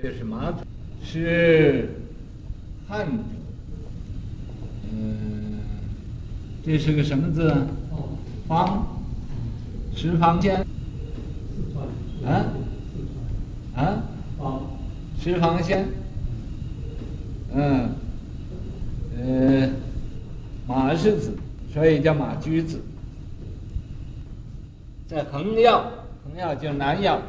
这是马祖，是汉族。嗯，这是个什么字？方，十方仙。啊？啊？十方仙。嗯。呃，马氏子，所以叫马驹子。在横要，横要就南药。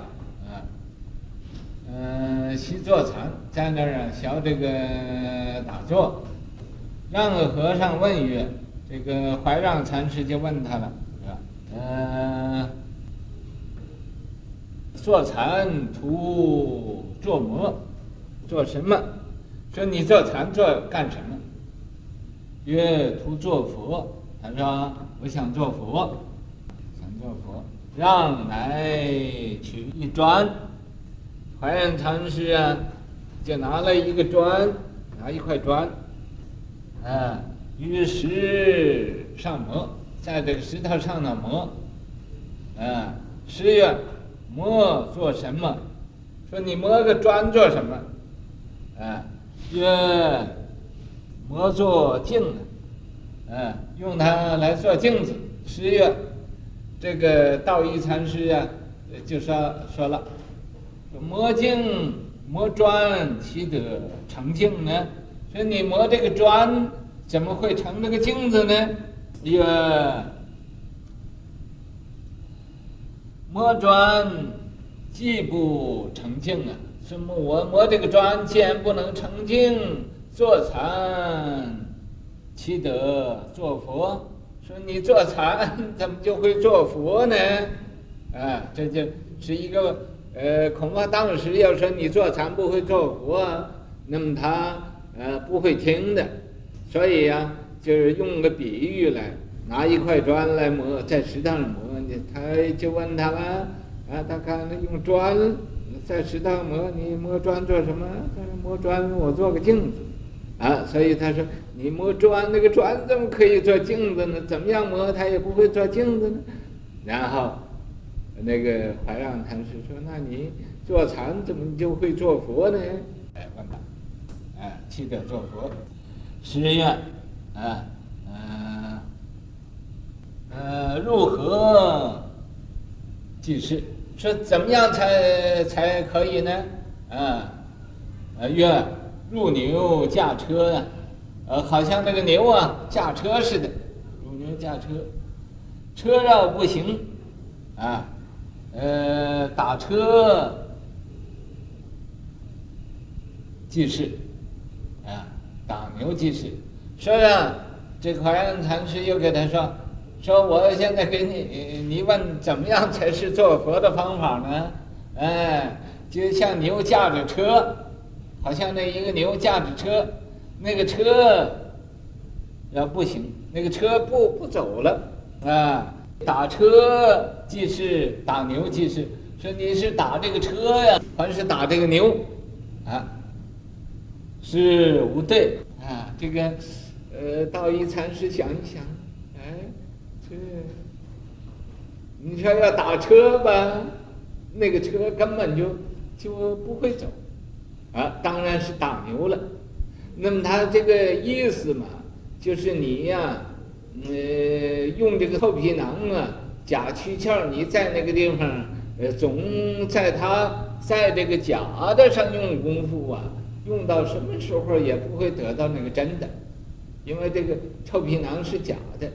嗯，习坐禅，在那儿啊，学这个 打坐。让和尚问曰：“这个怀让禅师就问他了，是吧？嗯，坐禅图做魔？做什么？说你坐禅做干什么？曰图做佛。他说我想做佛，想做佛。让来取一砖。”怀让禅师啊，就拿了一个砖，拿一块砖，啊，于石上磨，在这个石头上呢磨，啊，十月：磨做什么？说你磨个砖做什么？啊，曰磨做镜子，啊，用它来做镜子。十月：这个道一禅师啊，就说说了。磨镜磨砖，岂得成镜呢？说你磨这个砖，怎么会成那个镜子呢？曰：磨砖既不成镜啊！说我磨这个砖，既然不能成镜，坐禅岂得做佛？说你坐禅，怎么就会做佛呢？啊，这就是一个。呃，恐怕当时要说你做禅不会做佛，那么他呃不会听的，所以呀、啊，就是用个比喻来，拿一块砖来磨，在石头上磨，你他就问他了，啊，他看用砖在石头磨，你磨砖做什么？他说磨砖我做个镜子，啊，所以他说你磨砖那个砖怎么可以做镜子呢？怎么样磨它也不会做镜子呢？然后。那个怀让禅师说：“那你坐禅怎么就会做佛呢？”哎，问他，哎，岂得做佛？师曰：“啊，嗯，呃，入河即是？说怎么样才才可以呢？啊，呃，曰：如牛驾车，呃，好像那个牛啊驾车似的，入牛驾车，车绕不行，啊。”呃，打车即是，啊，打牛即是。说啊，这个怀让禅师又给他说，说我现在给你，你问怎么样才是做佛的方法呢？哎，就像牛驾着车，好像那一个牛驾着车，那个车要不行，那个车不不走了啊。打车即是打牛即是，说你是打这个车呀，还是打这个牛？啊，是无对啊。这个，呃，道一禅师想一想，哎，这，你说要打车吧，那个车根本就就不会走，啊，当然是打牛了。那么他这个意思嘛，就是你呀。呃，用这个臭皮囊啊，假躯壳，你在那个地方，呃，总在他在这个假的上用功夫啊，用到什么时候也不会得到那个真的，因为这个臭皮囊是假的，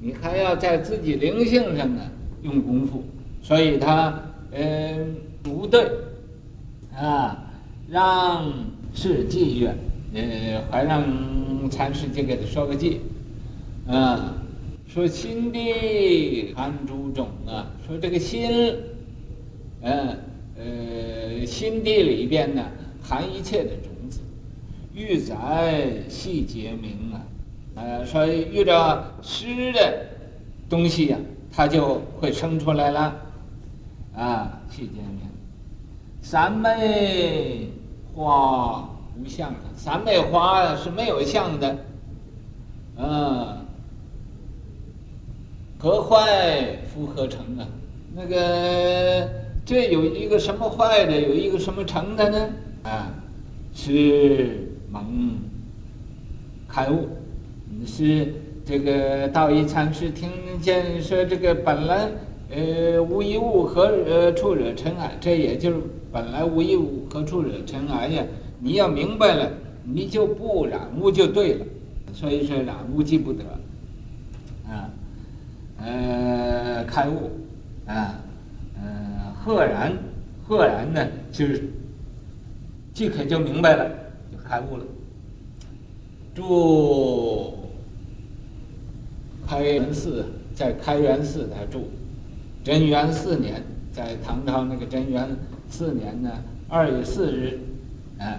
你还要在自己灵性上呢用功夫，所以他嗯、不对，啊，让是妓院，呃，还让禅师就给他说个偈。啊，说心地含诸种啊，说这个心，嗯、呃，心地里边呢含一切的种子，遇在悉结明啊，呃，所以遇着湿的东西呀、它就会生出来了，啊，悉结明，三昧花无相的，三昧花是没有相的，啊。何坏复何成啊？那个这有一个什么坏的，有一个什么成的呢？啊，是蒙开悟，是这个道一禅师听见说这个本来呃无一物何呃处惹尘埃，这也就是本来无一物何处惹尘埃呀。你要明白了，你就不染污就对了。所以说染污即不得，呃开悟，啊，呃赫然，赫然呢就是即可就明白了，就开悟了。住开元寺，在开元寺他住，贞元四年，在唐朝那个贞元四年呢，二月四日，啊，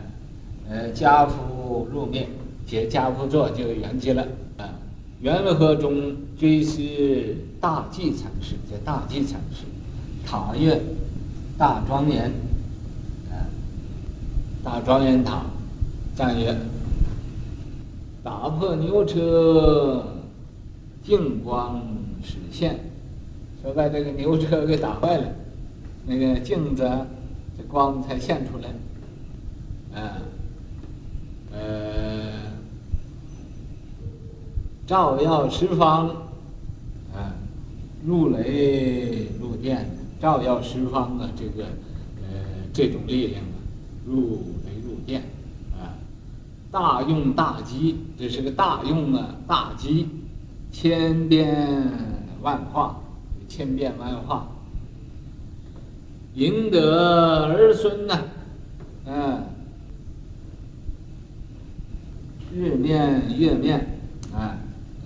呃家父入灭，解跏趺坐就圆寂了。啊，元和中追思大寂禅师，叫大寂禅师，塔院大庄严，啊，大庄严塔，赞曰。打破牛车，净光始现，说把这个牛车给打坏了，那个镜子，这光才现出来。啊，呃，照耀十方，啊，入雷入电，照耀十方的，这个呃这种力量啊，入雷入电。啊大用大吉，这是个大用啊，大吉，千变万化，千变万化，赢得儿孙呢，嗯，日面月面，啊，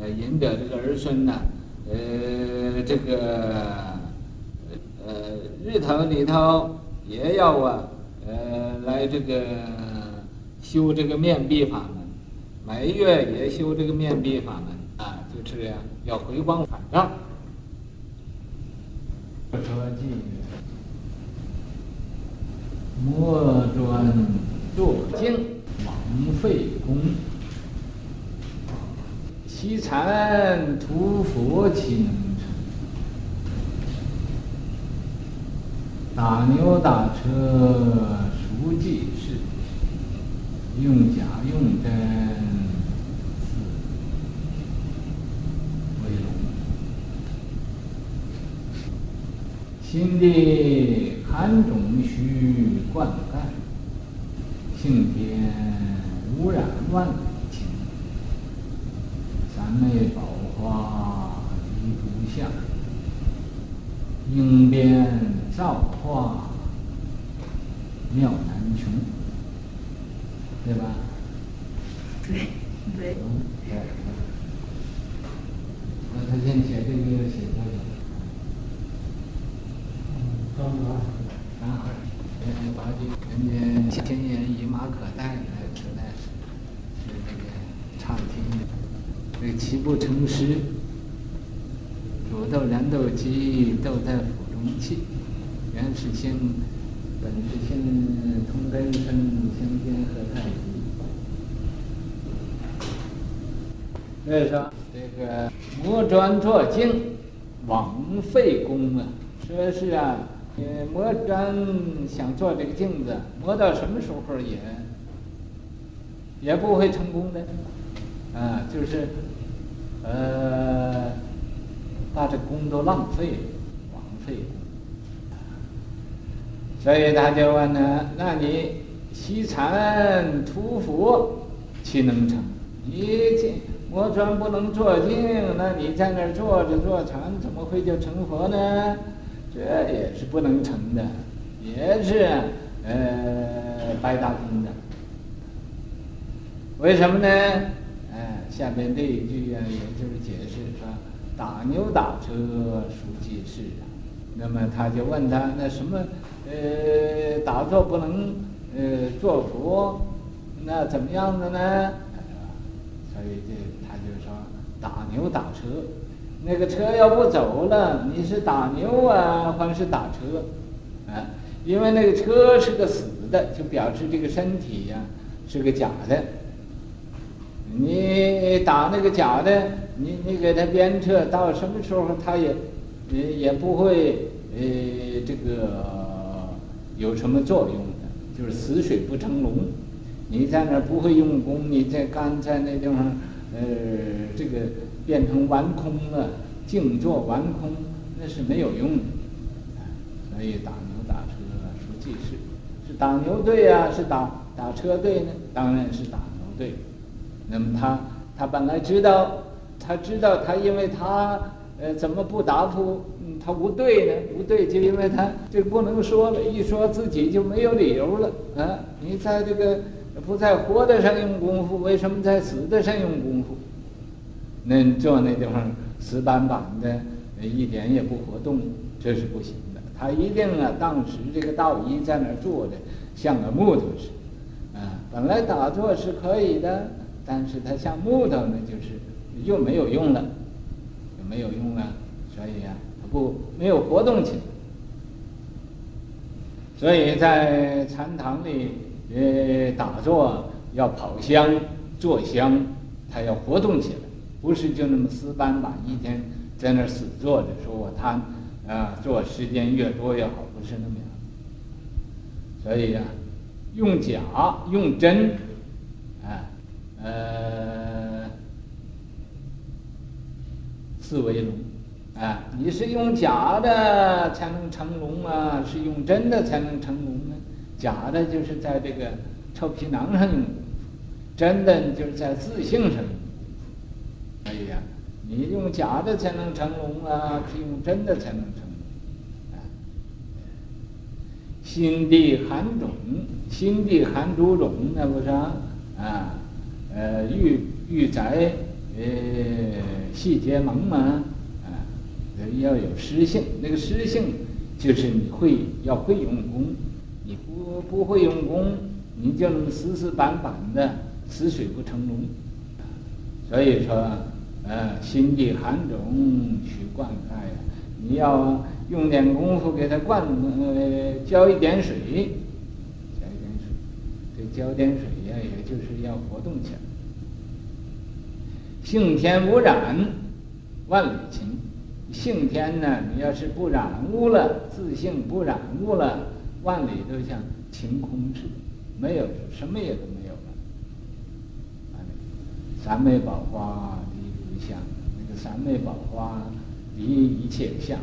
呃，迎得这个儿孙呐，呃，这个，呃，日头里头也要啊，呃，来这个。修这个面壁法门，每月也修这个面壁法门啊，就这样要回光返照。说偈，磨砖作镜，枉费功；惜禅涂佛，岂能成？打牛打车，属济事。用假用真，似为龙。心地坎中须灌溉，性天污染万里情。三昧宝华一独相，应变造化妙难穷。对吧？对对。对。那他现在写这个写多久？嗯，刚好。刚好。嗯，把这，人家千言一马可待，来可待是是那个唱听的，这个七步成诗，煮豆燃豆萁，豆在釜中泣，原始性。本是性同根生，相煎何太急？所以说，这个磨砖作镜，枉费功啊！说是啊，呃，磨砖想做这个镜子，磨到什么时候也也不会成功的，啊，就是，呃，把这功都浪费了，枉费了。所以他就问呢，那你西禅涂佛，岂能成？你这磨砖不能作镜，那你在那儿坐着坐禅，怎么会就成佛呢？这也是不能成的，也是呃白搭功的。为什么呢？哎，下边这一句啊，也就是解释说，打牛打车属济事啊。那么他就问他，那什么？呃，打坐不能呃做佛，那怎么样的呢？所以这他就说打牛打车，那个车要不走了，你是打牛啊，还是打车？啊，因为那个车是个死的，就表示这个身体呀、是个假的。你打那个假的，你你给他鞭策，到什么时候他也也也不会呃这个。有什么作用的？就是死水不成龙。你在那儿不会用功，你在刚才那地方，呃，这个变成顽空了，静坐顽空，那是没有用的。所以打牛打车说即是，是打牛队呀，是打打车队呢？当然是打牛队。那么他他本来知道，他知道他因为他呃怎么不答复？嗯，他无对呢？无对就因为他这不能说了，一说自己就没有理由了啊！你在这个。不在活的上用功夫，为什么在死的上用功夫？那坐那地方死板板的，一点也不活动，这是不行的。他一定啊，当时这个道医在那儿坐着，像个木头似的。啊，本来打坐是可以的，但是他像木头呢，就是又没有用了，就没有用了，所以、啊，他不没有活动起来。所以在禅堂里。呃，打坐要跑香、坐香，他要活动起来，不是就那么死板板一天在那儿死坐着，说我贪啊，坐时间越多越好，不是那么样。所以、啊，用假用真，啊，呃，四为龙，啊，你是用假的才能成龙啊，是用真的才能成龙呢？假的就是在这个臭皮囊上用，真的就是在自性上用。哎呀，你用假的才能成龙啊，是用真的才能成龙。啊，心地含种，心地含诸种，那不是啊？啊，呃，玉玉宅，呃，细结盟嘛，啊，要有湿性，那个湿性就是你会要会用功。你不不会用功，你就那么死死板板的，死水不成龙。所以说，呃，心地寒种，须灌溉。你要用点功夫给它灌，呃，浇一点水，浇一点水，这浇点水呀，也就是要活动起来。性天无染，万里晴。性天呢，你要是不染污了，自性不染污了。万里都像晴空似的，没有什么也都没有了。三昧宝花离无相，那个三昧宝花离一切相，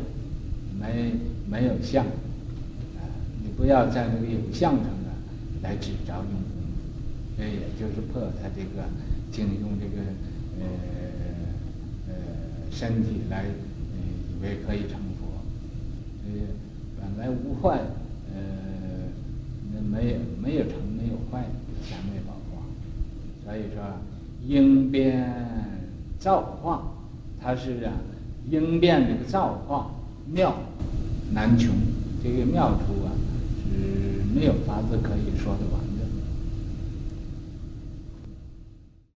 没没有相。啊，你不要在那个有相上呢来执着用功，这也就是破他这个净用这个呃呃身体来以为可以成佛，呃本来无坏。呃，那没有没有成没有坏，三昧宝花，所以说应变造化，它是啊应变这个造化妙难穷，这个妙处啊是没有法子可以说的完。